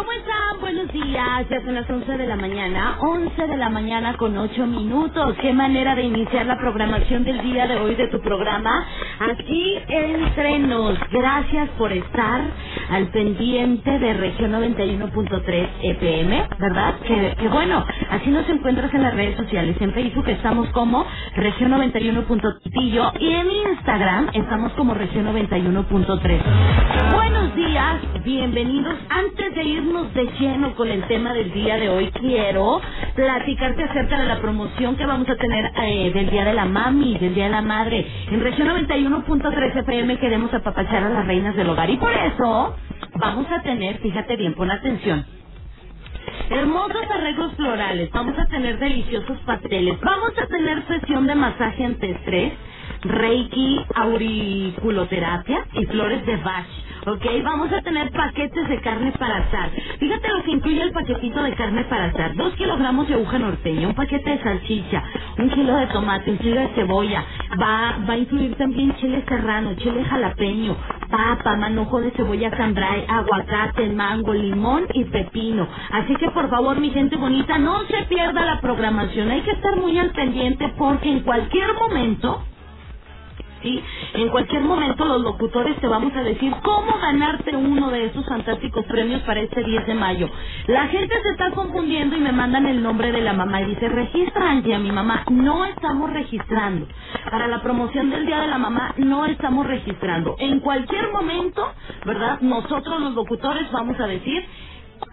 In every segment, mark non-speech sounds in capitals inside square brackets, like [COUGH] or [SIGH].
¿Cómo están? Buenos días, ya son las 11 de la mañana, 11 de la mañana con 8 minutos. Qué manera de iniciar la programación del día de hoy de tu programa. Aquí entre nos, gracias por estar al pendiente de región 91.3 EPM, ¿verdad? Que, que bueno, así nos encuentras en las redes sociales. En Facebook estamos como región 91.tillo y en Instagram estamos como región 91.3. Buenos días, bienvenidos. Antes de irnos de lleno con el tema del día de hoy, quiero platicarte acerca de la promoción que vamos a tener eh, del Día de la Mami, del Día de la Madre. En región 91.3 FM queremos apapachar a las reinas del hogar y por eso vamos a tener, fíjate bien, pon atención. Hermosos arreglos florales, vamos a tener deliciosos pasteles, vamos a tener sesión de masaje antiestrés, reiki, auriculoterapia y flores de Bach. Ok, vamos a tener paquetes de carne para asar. Fíjate lo que incluye el paquetito de carne para asar. Dos kilogramos de aguja norteña, un paquete de salchicha, un kilo de tomate, un kilo de cebolla. Va, va a incluir también chile serrano, chile jalapeño, papa, manojo de cebolla cambray, aguacate, mango, limón y pepino. Así que por favor, mi gente bonita, no se pierda la programación. Hay que estar muy al pendiente porque en cualquier momento ¿sí? En cualquier momento los locutores te vamos a decir cómo ganarte uno de esos fantásticos premios para este 10 de mayo. La gente se está confundiendo y me mandan el nombre de la mamá y dice, registra Angie a mi mamá. No estamos registrando. Para la promoción del Día de la Mamá no estamos registrando. En cualquier momento, ¿verdad? Nosotros los locutores vamos a decir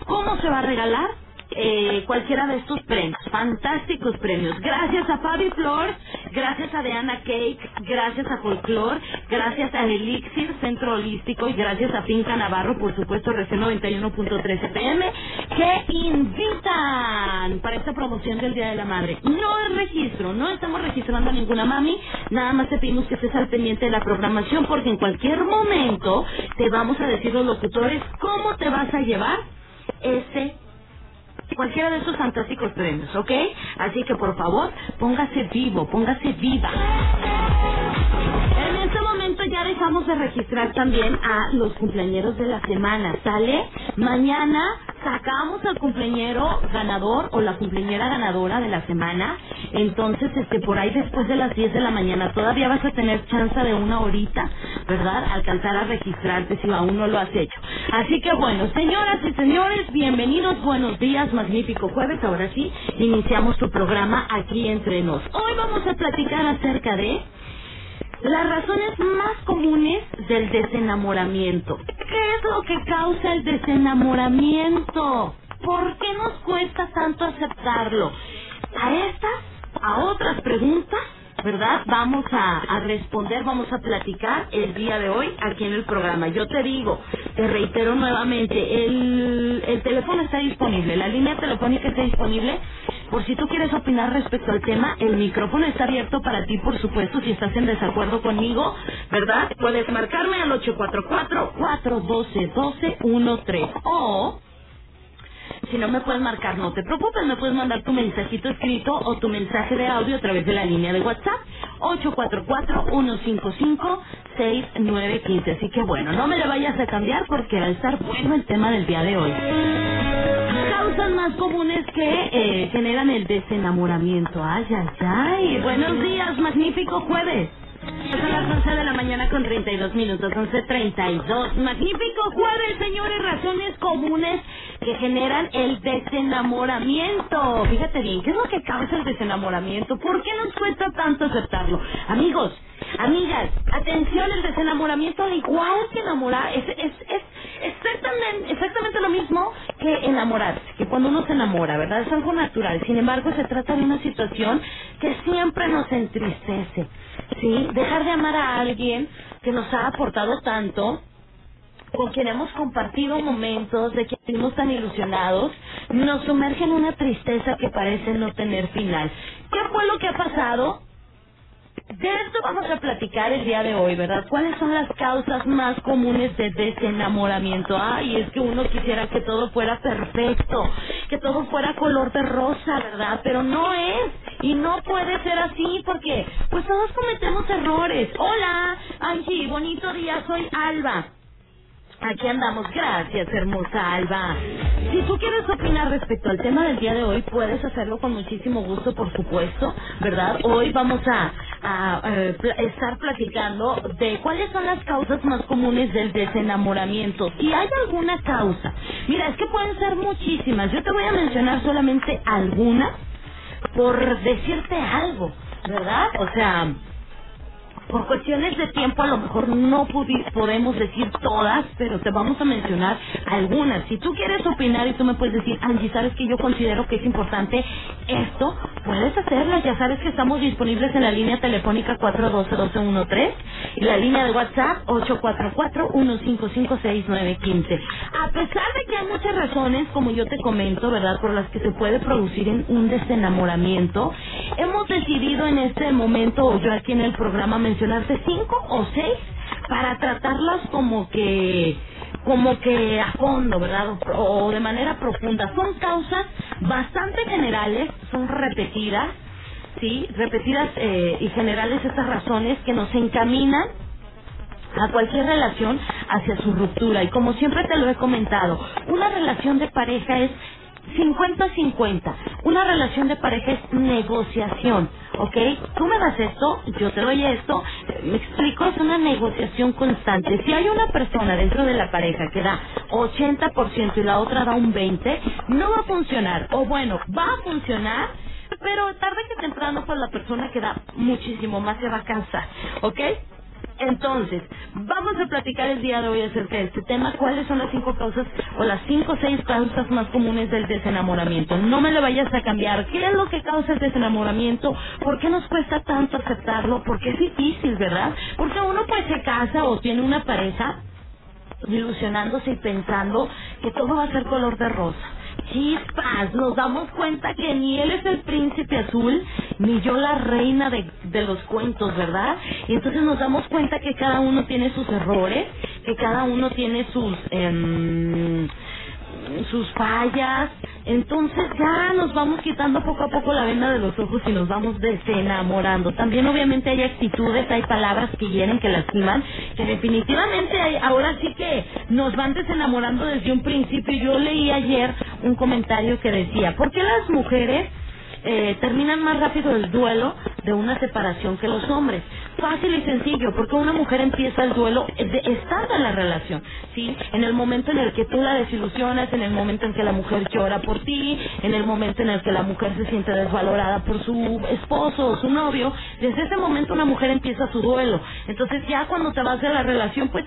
cómo se va a regalar eh, cualquiera de estos premios. Fantásticos premios. Gracias a Fabi Flor, gracias a Deana Cake, gracias a Folklore, gracias a Elixir Centro Holístico y gracias a Finca Navarro, por supuesto, RC 91.13 PM, que invitan para esta promoción del Día de la Madre. No es registro, no estamos registrando a ninguna mami, nada más te pedimos que estés al pendiente de la programación porque en cualquier momento te vamos a decir los locutores cómo te vas a llevar ese cualquiera de esos fantásticos premios, ¿ok? Así que por favor, póngase vivo, póngase viva. Dejamos de registrar también a los cumpleañeros de la semana, ¿sale? Mañana sacamos al cumpleañero ganador o la cumpleañera ganadora de la semana. Entonces, este, por ahí después de las 10 de la mañana todavía vas a tener chance de una horita, ¿verdad? Alcanzar a registrarte si aún no lo has hecho. Así que bueno, señoras y señores, bienvenidos, buenos días, magnífico jueves. Ahora sí, iniciamos tu programa aquí entre nos. Hoy vamos a platicar acerca de las razones más comunes del desenamoramiento. ¿Qué es lo que causa el desenamoramiento? ¿Por qué nos cuesta tanto aceptarlo? A estas, a otras preguntas, ¿verdad? Vamos a, a, responder, vamos a platicar el día de hoy aquí en el programa. Yo te digo, te reitero nuevamente, el, el teléfono está disponible, la línea telefónica está disponible. Por si tú quieres opinar respecto al tema, el micrófono está abierto para ti, por supuesto, si estás en desacuerdo conmigo, ¿verdad? Puedes marcarme al 844-412-1213 o... Si no me puedes marcar, no te preocupes, me puedes mandar tu mensajito escrito o tu mensaje de audio a través de la línea de WhatsApp 844-155-6915. Así que bueno, no me le vayas a cambiar porque va a estar bueno el tema del día de hoy. Causas más comunes que eh, generan el desenamoramiento. Ay, ay, ay. Buenos días, magnífico jueves. Son las 11 de la mañana con 32 minutos, 11.32. Magnífico jueves, señores, razones comunes que generan el desenamoramiento. Fíjate bien, ¿qué es lo que causa el desenamoramiento? ¿Por qué nos cuesta tanto aceptarlo? Amigos, amigas, atención, el desenamoramiento al igual que enamorar es, es, es exactamente, exactamente lo mismo que enamorarse, que cuando uno se enamora, ¿verdad? Es algo natural. Sin embargo, se trata de una situación que siempre nos entristece. ¿Sí? Dejar de amar a alguien que nos ha aportado tanto con quien hemos compartido momentos, de que estuvimos tan ilusionados, nos sumerge en una tristeza que parece no tener final. ¿Qué fue lo que ha pasado? De esto vamos a platicar el día de hoy, ¿verdad? ¿Cuáles son las causas más comunes de desenamoramiento? Ay, es que uno quisiera que todo fuera perfecto, que todo fuera color de rosa, ¿verdad? Pero no es, y no puede ser así porque, pues todos cometemos errores. Hola, Angie, bonito día, soy Alba. Aquí andamos, gracias hermosa Alba. Si tú quieres opinar respecto al tema del día de hoy, puedes hacerlo con muchísimo gusto, por supuesto, ¿verdad? Hoy vamos a, a, eh, pla- estar platicando de cuáles son las causas más comunes del desenamoramiento. Si hay alguna causa, mira, es que pueden ser muchísimas. Yo te voy a mencionar solamente algunas por decirte algo, ¿verdad? O sea, por cuestiones de tiempo a lo mejor no podemos decir todas, pero te vamos a mencionar algunas. Si tú quieres opinar y tú me puedes decir, Angie, ¿sabes que yo considero que es importante esto? Puedes hacerlo. Ya sabes que estamos disponibles en la línea telefónica 412-1213 y la línea de WhatsApp 844-155-6915. A pesar de que hay muchas razones, como yo te comento, ¿verdad?, por las que se puede producir en un desenamoramiento, hemos decidido en este momento, o yo aquí en el programa, mencionarte cinco o seis para tratarlas como que como que a fondo, ¿verdad? O, de manera profunda. Son causas bastante generales, son repetidas, ¿sí? Repetidas eh, y generales estas razones que nos encaminan a cualquier relación hacia su ruptura. Y como siempre te lo he comentado, una relación de pareja es 50-50. Una relación de pareja es negociación, ¿ok? Tú me das esto, yo te doy esto, me explico, es una negociación constante. Si hay una persona dentro de la pareja que da 80% y la otra da un 20%, no va a funcionar. O bueno, va a funcionar, pero tarde que temprano, pues la persona que da muchísimo más se va a cansar, ¿ok? Entonces, vamos a platicar el día de hoy acerca de este tema. ¿Cuáles son las cinco causas o las cinco o seis causas más comunes del desenamoramiento? No me lo vayas a cambiar. ¿Qué es lo que causa el desenamoramiento? ¿Por qué nos cuesta tanto aceptarlo? Porque es difícil, ¿verdad? Porque uno pues se casa o tiene una pareja ilusionándose y pensando que todo va a ser color de rosa. Chispas, nos damos cuenta que ni él es el príncipe azul, ni yo la reina de, de los cuentos, ¿verdad? Y entonces nos damos cuenta que cada uno tiene sus errores, que cada uno tiene sus... em, sus fallas. Entonces ya nos vamos quitando poco a poco la venda de los ojos y nos vamos desenamorando. También obviamente hay actitudes, hay palabras que hieren, que lastiman, que definitivamente hay, ahora sí que nos van desenamorando desde un principio. Yo leí ayer un comentario que decía, ¿por qué las mujeres eh, terminan más rápido el duelo de una separación que los hombres. Fácil y sencillo, porque una mujer empieza el duelo de estar en la relación, ¿sí? En el momento en el que tú la desilusionas, en el momento en que la mujer llora por ti, en el momento en el que la mujer se siente desvalorada por su esposo o su novio, desde ese momento una mujer empieza su duelo. Entonces ya cuando te vas de la relación, pues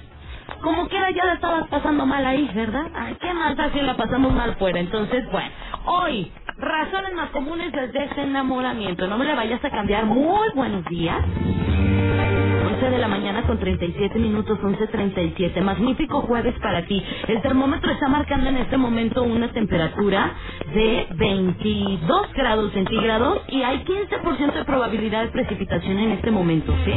como quiera ya la estabas pasando mal ahí, ¿verdad? Ay, qué más si la pasamos mal fuera. Entonces, bueno, hoy, razones más comunes del desenamoramiento. No me le vayas a cambiar. Muy buenos días. 11 de la mañana con 37 minutos, 11.37. Magnífico jueves para ti. El termómetro está marcando en este momento una temperatura de 22 grados centígrados y hay 15% de probabilidad de precipitación en este momento, ¿sí?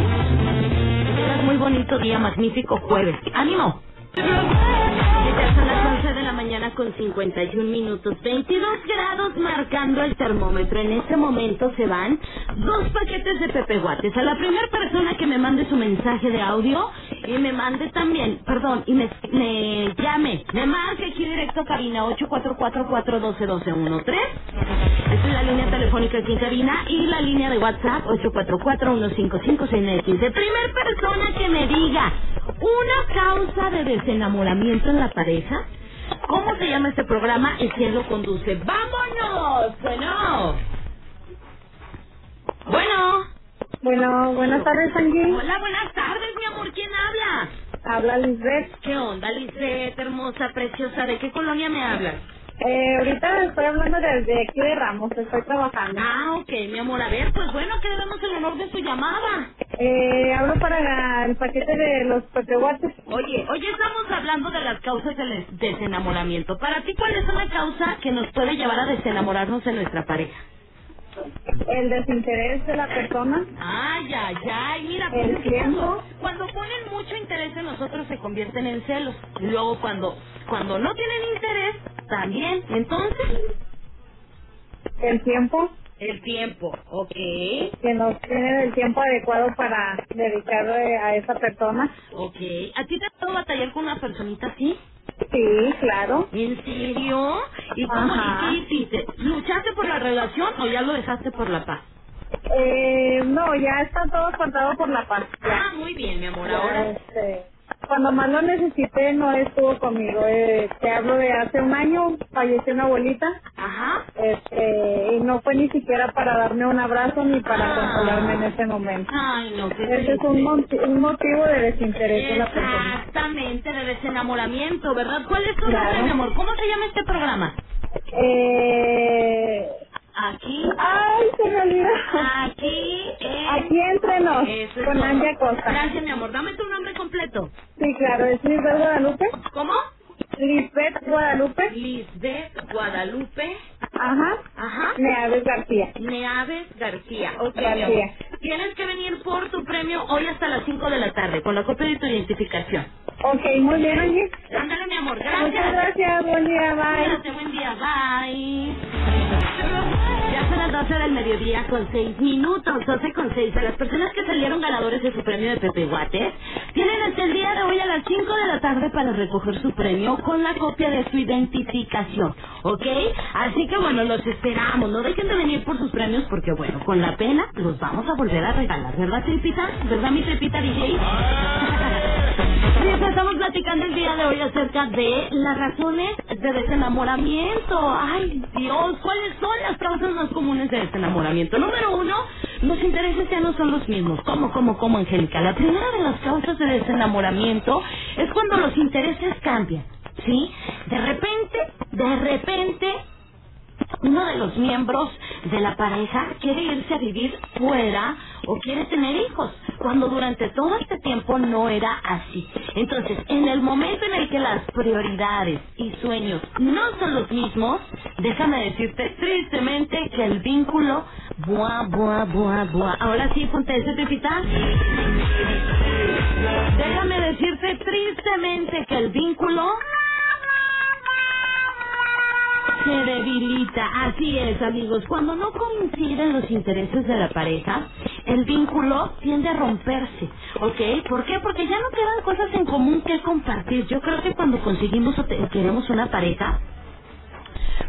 Tengas muy bonito día, magnífico jueves. ¡Ánimo! Ya son las 11 de la mañana con 51 minutos, 22 grados marcando el termómetro. En este momento se van dos paquetes de Pepe Guates. A la primera persona que me mande su mensaje de audio y me mande también, perdón, y me, me llame, me marque aquí directo a cabina 844-412-1213. Esta es la línea telefónica aquí en cabina y la línea de WhatsApp 844-155-6915. Primer persona que me diga una causa de desenamoramiento en la pareja. ¿Cómo se llama este programa? El cielo conduce. ¡Vámonos! Bueno. Bueno. Bueno, buenas tardes, Angie. Hola, buenas tardes, mi amor. ¿Quién habla? Habla Lisbeth. ¿Qué onda, Lisette, hermosa, preciosa? ¿De qué colonia me hablas? Eh, ahorita estoy hablando desde aquí de Ramos, estoy trabajando. Ah, ok, mi amor. A ver, pues bueno, que le damos el honor de su llamada. Eh, hablo para el paquete de los pepehuates. Oye, hoy estamos hablando de las causas del des- desenamoramiento. Para ti, ¿cuál es una causa que nos puede llevar a desenamorarnos de nuestra pareja? El desinterés de la persona. Ay, ay, ay, mira, pues tiempo. cuando, cuando ponen mucho interés en nosotros se convierten en celos. Y luego cuando, cuando no tienen interés, también. Entonces, El tiempo. el tiempo, ¿ok? Que nos tienen el tiempo adecuado para dedicarle a esa persona. Ok. ¿A ti te ha dado batallar con una personita así? Sí, claro. ¿En serio? ¿Y cómo Ajá. hiciste? ¿Luchaste por la relación o ya lo dejaste por la paz? Eh, no, ya está todo contado por la paz. Ya. Ah, muy bien, mi amor. Ya, Ahora, este, cuando más lo necesité no estuvo conmigo. Eh, te hablo de hace un año, falleció una abuelita. ajá. Este, y no fue ni siquiera para darme un abrazo ni para Ah. consolarme en ese momento. Ay, no, qué Ese es un, un motivo de desinterés de la persona. Exactamente, de desenamoramiento, ¿verdad? ¿Cuál es tu Claro. nombre, mi amor? ¿Cómo se llama este programa? Para recoger su premio con la copia de su identificación, ¿ok? Así que bueno, los esperamos, no dejen de venir por sus premios porque bueno, con la pena los vamos a volver a regalar, ¿verdad, Tripita? ¿Verdad, mi Tripita DJ? [LAUGHS] Sí, pues estamos platicando el día de hoy acerca de las razones de desenamoramiento. Ay, Dios, ¿cuáles son las causas más comunes de desenamoramiento? Número uno, los intereses ya no son los mismos. ¿Cómo, cómo, cómo, Angélica? La primera de las causas de desenamoramiento es cuando los intereses cambian. ¿Sí? De repente, de repente, uno de los miembros de la pareja quiere irse a vivir fuera o quiere tener hijos, cuando durante todo este tiempo no era así. Entonces, en el momento en el que las prioridades y sueños no son los mismos, déjame decirte tristemente que el vínculo, buah, buah, buah, buah. Ahora sí, ponte ese tripita. Déjame decirte tristemente que el vínculo se debilita. Así es, amigos. Cuando no coinciden los intereses de la pareja, el vínculo tiende a romperse. ¿Ok? ¿Por qué? Porque ya no quedan cosas en común que compartir. Yo creo que cuando conseguimos o queremos una pareja,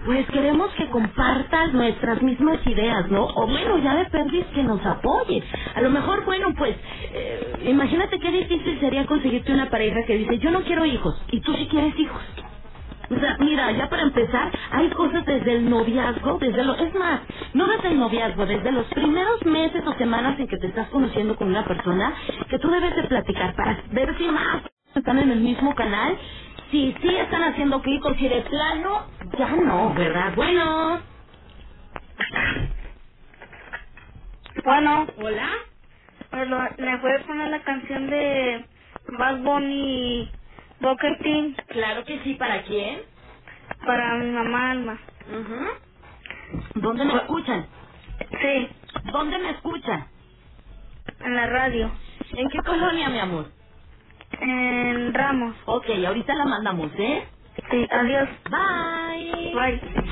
pues queremos que compartas nuestras mismas ideas, ¿no? O bueno, ya de que nos apoye. A lo mejor, bueno, pues, eh, imagínate qué difícil sería conseguirte una pareja que dice, yo no quiero hijos, y tú sí quieres hijos. O sea, mira, ya para empezar, hay cosas desde el noviazgo, desde lo, es más, no desde el noviazgo, desde los primeros meses o semanas en que te estás conociendo con una persona, que tú debes de platicar para ver si más están en el mismo canal, si sí están haciendo clic o si de plano, ya no, ¿verdad? Bueno, Bueno, hola, lo- me puede poner la canción de Bad Bunny T claro que sí, ¿para quién? para mi mamá Alma. Ujú. ¿Dónde me escuchan? Sí, ¿Dónde me escuchan? en la radio. ¿En qué colonia, mi amor? En Ramos. Ok, ahorita la mandamos, ¿eh? Sí, adiós. Bye. Bye.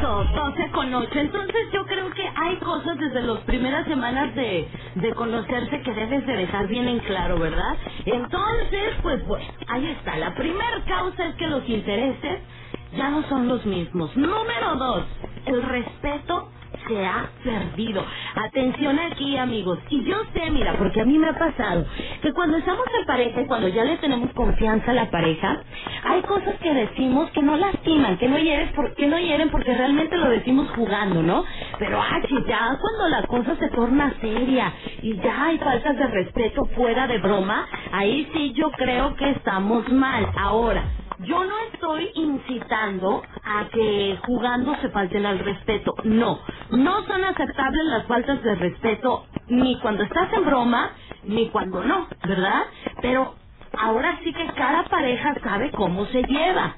Listo, 12 con 8. Entonces yo creo que hay cosas desde las primeras semanas de, de conocerse que debes de dejar bien en claro, ¿verdad? Entonces, pues bueno, ahí está. La primera causa es que los intereses ya no son los mismos. Número dos, el respeto se ha perdido. Atención aquí, amigos. Y yo sé, mira, porque a mí me ha pasado que cuando estamos en pareja y cuando ya le tenemos confianza a la pareja, hay cosas que decimos que no lastiman, que no hieren, por- que no hieren porque realmente lo decimos jugando, ¿no? Pero, que ya cuando la cosa se torna seria y ya hay faltas de respeto fuera de broma, ahí sí yo creo que estamos mal. Ahora, yo no estoy incitando a que jugando se falten al respeto. No, no son aceptables las faltas de respeto ni cuando estás en broma, ni cuando no, ¿verdad? Pero ahora sí que cada pareja sabe cómo se lleva.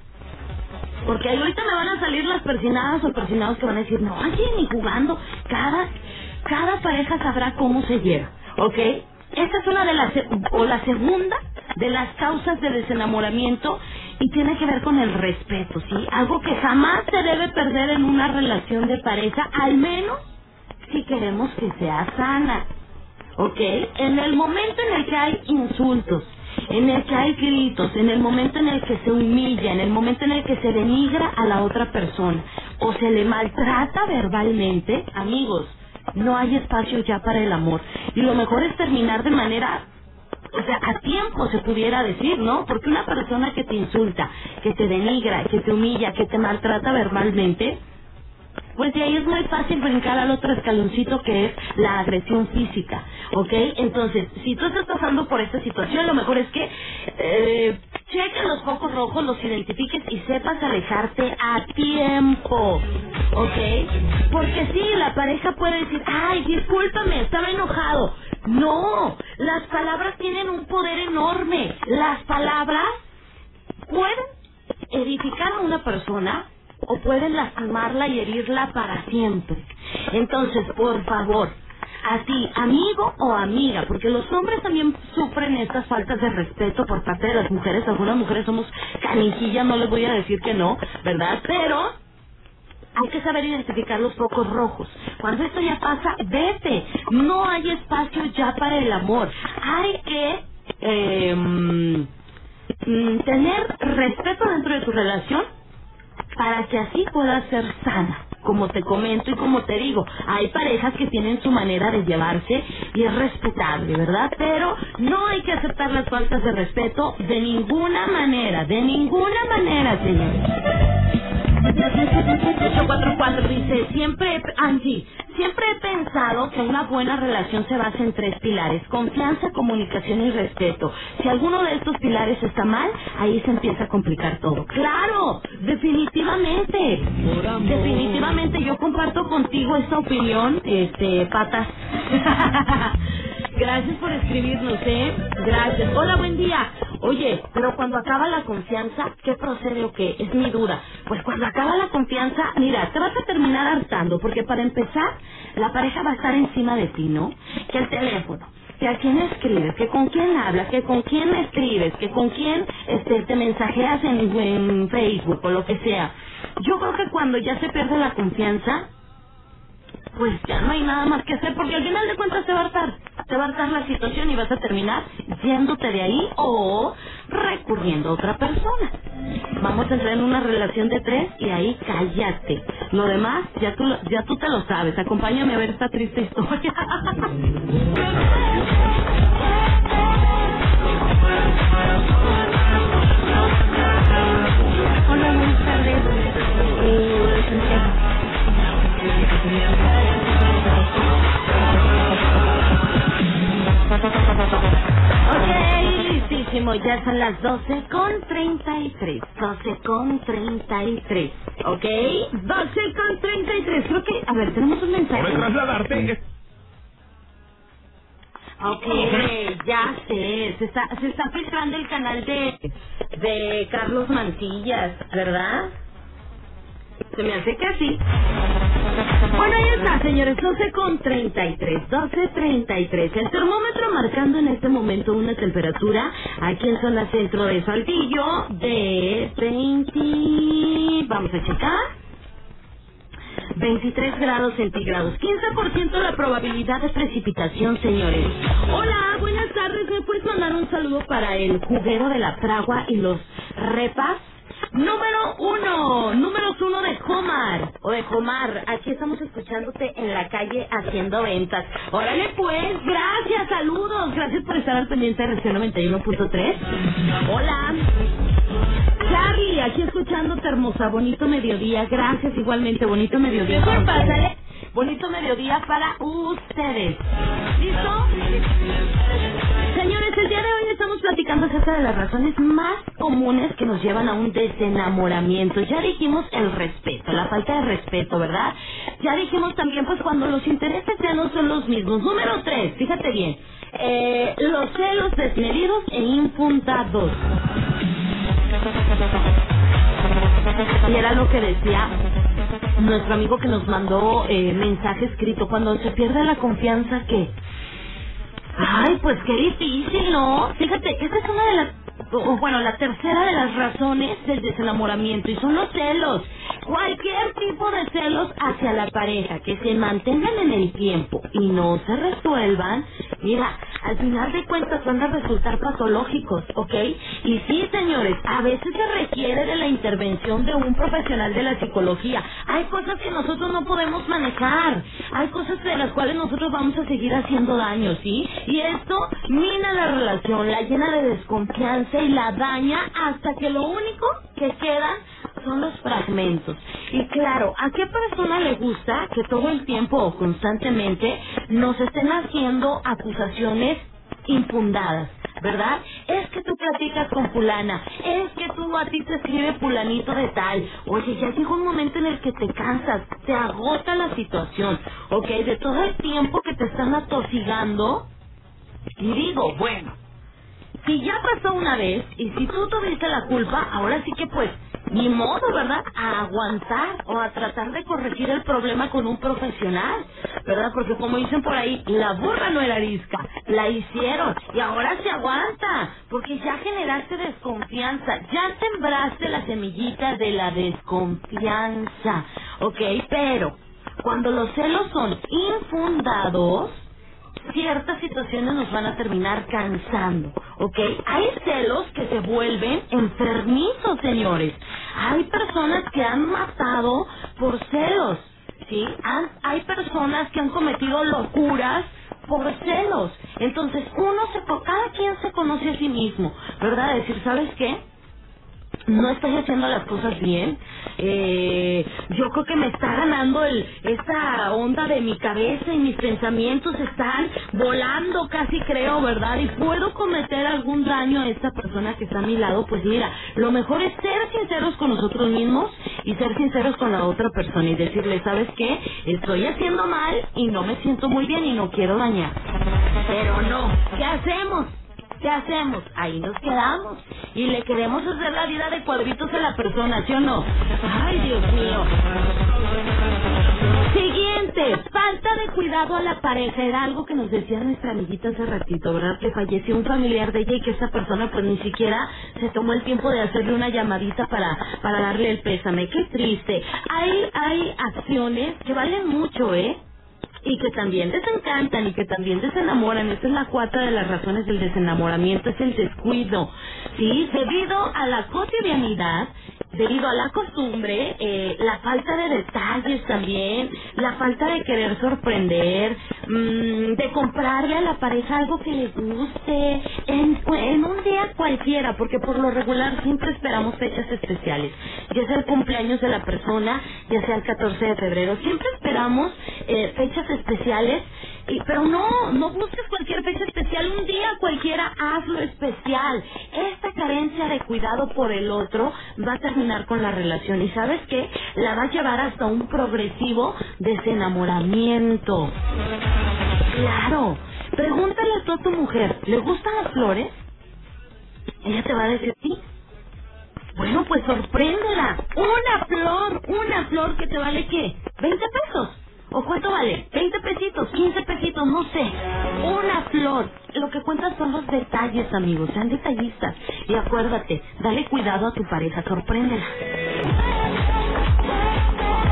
Porque ahí ahorita me van a salir las persinadas o persinados que van a decir, no, oye, ni jugando. Cada, cada pareja sabrá cómo se lleva, ¿ok? Esta es una de las, o la segunda de las causas de desenamoramiento y tiene que ver con el respeto, ¿sí? Algo que jamás se debe perder en una relación de pareja, al menos si queremos que sea sana, ¿ok? En el momento en el que hay insultos, en el que hay gritos, en el momento en el que se humilla, en el momento en el que se denigra a la otra persona o se le maltrata verbalmente, amigos, no hay espacio ya para el amor. Y lo mejor es terminar de manera o sea, a tiempo se pudiera decir, ¿no? Porque una persona que te insulta, que te denigra, que te humilla, que te maltrata verbalmente, pues de ahí es muy fácil brincar al otro escaloncito que es la agresión física, ¿ok? Entonces, si tú estás pasando por esta situación, lo mejor es que eh, cheques los focos rojos, los identifiques y sepas alejarte a tiempo, ¿ok? Porque sí, la pareja puede decir, ay, discúlpame, estaba enojado. No, las palabras tienen un poder enorme. Las palabras pueden edificar a una persona o pueden lastimarla y herirla para siempre. Entonces, por favor, a ti, amigo o amiga, porque los hombres también sufren estas faltas de respeto por parte de las mujeres. Algunas mujeres somos canijillas, no les voy a decir que no, ¿verdad? Pero hay que saber identificar los focos rojos. Cuando esto ya pasa, vete. No hay espacio ya para el amor. Hay que eh, tener respeto dentro de tu relación para que así pueda ser sana. Como te comento y como te digo, hay parejas que tienen su manera de llevarse y es respetable, ¿verdad? Pero no hay que aceptar las faltas de respeto de ninguna manera, de ninguna manera, señores. 844 dice, siempre, Angie, siempre he pensado que una buena relación se basa en tres pilares, confianza, comunicación y respeto. Si alguno de estos pilares está mal, ahí se empieza a complicar todo. Claro, definitivamente. Definitivamente yo comparto contigo esta opinión, este, patas. [LAUGHS] Gracias por escribirnos, ¿eh? Gracias. Hola, buen día. Oye, pero cuando acaba la confianza, ¿qué procede o qué? Es mi duda. Pues cuando acaba la confianza, mira, te vas a terminar hartando, porque para empezar, la pareja va a estar encima de ti, ¿no? Que el teléfono, que a quién escribes, que con quién hablas, que con quién escribes, que con quién este, te mensajeas en, en Facebook o lo que sea. Yo creo que cuando ya se pierde la confianza, pues ya no hay nada más que hacer, porque al final de cuentas te va a hartar, te va a hartar la situación y vas a terminar yéndote de ahí o recurriendo a otra persona. Vamos a entrar en una relación de tres y ahí cállate. Lo demás, ya tú, ya tú te lo sabes. Acompáñame a ver esta triste historia. [LAUGHS] Hola, buenas tardes. Ok, listísimo, ya son las 12 con 33. 12 con 33. ¿Ok? 12 con 33. Creo que, a ver, tenemos un mensaje. trasladarte. es- Ok, ya sé. Se está, se está filtrando el canal de, de Carlos Mantillas, ¿verdad? Se me hace que así. Bueno, ahí está, señores, 12 con 33, 12 33. El termómetro marcando en este momento una temperatura aquí en zona centro de Saltillo de 20... Vamos a checar. 23 grados centígrados, 15% la probabilidad de precipitación, señores. Hola, buenas tardes. ¿Me puedes mandar un saludo para el juguero de la fragua y los repas? Número uno, números uno de Comar, o de Comar, aquí estamos escuchándote en la calle haciendo ventas. Órale pues, gracias, saludos, gracias por estar al pendiente de Región 91.3. Hola. Charlie, aquí escuchándote hermosa, bonito mediodía, gracias igualmente, bonito mediodía. Mejor pásale. Bonito mediodía para ustedes. ¿Listo? Platicando acerca de las razones más comunes que nos llevan a un desenamoramiento. Ya dijimos el respeto, la falta de respeto, ¿verdad? Ya dijimos también, pues, cuando los intereses ya no son los mismos. Número tres, fíjate bien, eh, los celos desmedidos e infundados. Y era lo que decía nuestro amigo que nos mandó eh, mensaje escrito. Cuando se pierde la confianza, ¿qué? Ay, pues qué difícil, ¿no? Fíjate, esa es una de las, bueno, la tercera de las razones del desenamoramiento y son los celos. Cualquier tipo de celos hacia la pareja que se mantengan en el tiempo y no se resuelvan, mira, al final de cuentas van a resultar patológicos, ¿ok? Y sí, señores, a veces se requiere de la intervención de un profesional de la psicología. Hay cosas que nosotros no podemos manejar, hay cosas de las cuales nosotros vamos a seguir haciendo daño, ¿sí? Y esto mina la relación, la llena de desconfianza y la daña hasta que lo único que queda son los fragmentos. Y claro, ¿a qué persona le gusta que todo el tiempo o constantemente nos estén haciendo acusaciones infundadas? ¿verdad? Es que tú platicas con fulana, es que tú a ti te escribe fulanito de tal. Oye, ya llega un momento en el que te cansas, te agota la situación, ¿ok? De todo el tiempo que te están atosigando. Y digo, bueno, si ya pasó una vez y si tú tuviste la culpa, ahora sí que pues ni modo, ¿verdad? A aguantar o a tratar de corregir el problema con un profesional, ¿verdad? Porque como dicen por ahí, la burra no era arisca, la hicieron y ahora se aguanta, porque ya generaste desconfianza, ya sembraste la semillita de la desconfianza, ¿ok? Pero cuando los celos son infundados, ciertas situaciones nos van a terminar cansando, ¿ok? Hay celos que se vuelven enfermizos, señores. Hay personas que han matado por celos, ¿sí? hay personas que han cometido locuras por celos. Entonces, uno se, cada quien se conoce a sí mismo, ¿verdad? Decir, ¿sabes qué? No estoy haciendo las cosas bien. Eh, yo creo que me está ganando el, esta onda de mi cabeza y mis pensamientos están volando casi creo, ¿verdad? Y puedo cometer algún daño a esta persona que está a mi lado. Pues mira, lo mejor es ser sinceros con nosotros mismos y ser sinceros con la otra persona y decirle, ¿sabes qué? Estoy haciendo mal y no me siento muy bien y no quiero dañar. Pero no, ¿qué hacemos? ¿Qué hacemos? Ahí nos quedamos. Y le queremos hacer la vida de cuadritos a la persona, ¿sí o no? Ay, Dios mío. Siguiente, falta de cuidado a la pareja. Era algo que nos decía nuestra amiguita hace ratito, ¿verdad? Que falleció un familiar de ella y que esa persona pues ni siquiera se tomó el tiempo de hacerle una llamadita para, para darle el pésame. Qué triste. Hay, hay acciones que valen mucho, ¿eh? Y que también desencantan y que también desenamoran. Esta es la cuarta de las razones del desenamoramiento, es el descuido. Sí, debido a la cotidianidad, debido a la costumbre, eh, la falta de detalles también, la falta de querer sorprender, mmm, de comprarle a la pareja algo que le guste en, en un día cualquiera, porque por lo regular siempre esperamos fechas especiales, ya sea el cumpleaños de la persona, ya sea el 14 de febrero, siempre esperamos eh, fechas especiales y, pero no, no busques cualquier fecha especial, un día cualquiera hazlo especial. Esta carencia de cuidado por el otro va a terminar con la relación y sabes qué, la va a llevar hasta un progresivo desenamoramiento. Claro, pregúntale a tu mujer, ¿le gustan las flores? Ella te va a decir sí. Bueno, pues sorpréndela. Una flor, una flor que te vale qué? 20 pesos. ¿O cuánto vale? 20 pesitos, 15 pesitos, no sé. Una flor. Lo que cuentas son los detalles, amigos. Sean detallistas. Y acuérdate, dale cuidado a tu pareja, sorpréndela.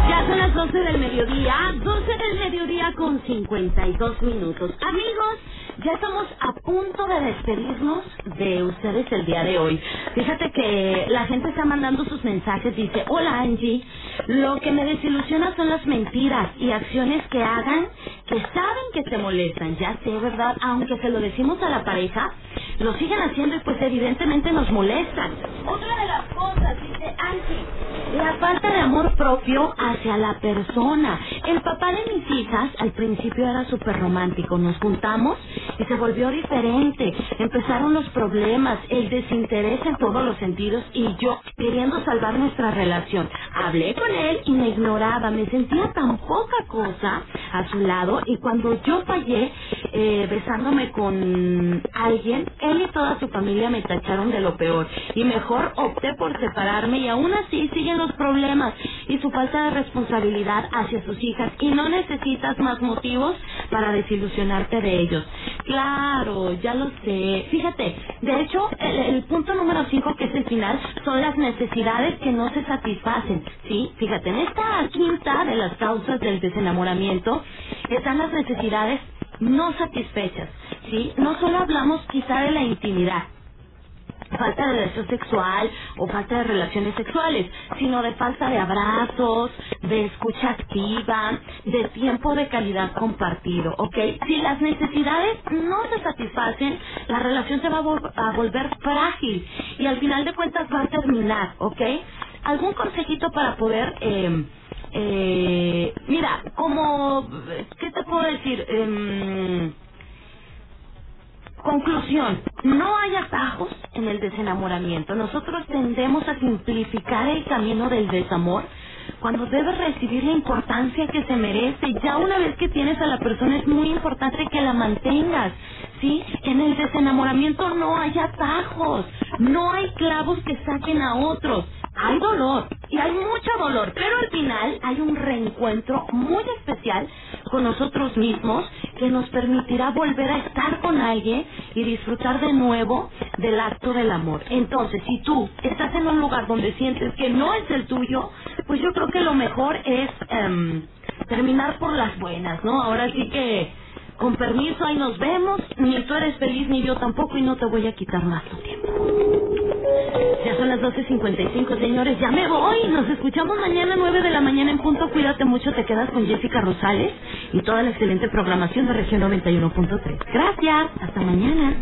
Ya son las 12 del mediodía, 12 del mediodía con 52 minutos. Amigos, ya estamos a punto de despedirnos de ustedes el día de hoy. Fíjate que la gente está mandando sus mensajes. Dice, hola Angie, lo que me desilusiona son las mentiras y acciones que hagan que saben que te molestan. Ya sé, ¿verdad? Aunque se lo decimos a la pareja, lo siguen haciendo y pues evidentemente nos molestan. Otra de las cosas, dice Angie, la falta de amor propio hacia la persona. El papá de mis hijas al principio era súper romántico. Nos juntamos y se volvió diferente. Empezaron los problemas, el desinterés en todos los sentidos y yo queriendo salvar nuestra relación. Hablé con él y me ignoraba. Me sentía tan poca cosa a su lado y cuando yo fallé eh, besándome con alguien, él y toda su familia me tacharon de lo peor y mejor opté por separarme y aún así siguen los problemas y su falta de responsabilidad hacia sus hijas y no necesitas más motivos para desilusionarte de ellos. Claro, ya lo sé. Fíjate, de hecho, el, el punto número 5, que es el final, son las necesidades que no se satisfacen. ¿Sí? Fíjate, en esta quinta de las causas del desenamoramiento están las necesidades no satisfechas. ¿Sí? No solo hablamos quizá de la intimidad, falta de deseo sexual o falta de relaciones sexuales, sino de falta de abrazos, de escucha activa, de tiempo de calidad compartido, ¿ok? Si las necesidades no se satisfacen, la relación se va a, a volver frágil y al final de cuentas va a terminar, ¿ok? ¿Algún consejito para poder... Eh, eh, mira, como... ¿Qué te puedo decir? Em, Conclusión, no hay atajos en el desenamoramiento. Nosotros tendemos a simplificar el camino del desamor cuando debes recibir la importancia que se merece. Ya una vez que tienes a la persona es muy importante que la mantengas. ¿Sí? En el desenamoramiento no hay atajos, no hay clavos que saquen a otros. Hay dolor y hay mucho dolor, pero al final hay un reencuentro muy especial con nosotros mismos que nos permitirá volver a estar con alguien y disfrutar de nuevo del acto del amor. Entonces, si tú estás en un lugar donde sientes que no es el tuyo, pues yo creo que lo mejor es em, terminar por las buenas, ¿no? Ahora sí que, con permiso, ahí nos vemos. Ni tú eres feliz, ni yo tampoco, y no te voy a quitar más tu tiempo. Ya son las 12.55, señores. Ya me voy. Nos escuchamos mañana 9 de la mañana en punto. Cuídate mucho. Te quedas con Jessica Rosales y toda la excelente programación de Región 91.3. Gracias. Hasta mañana.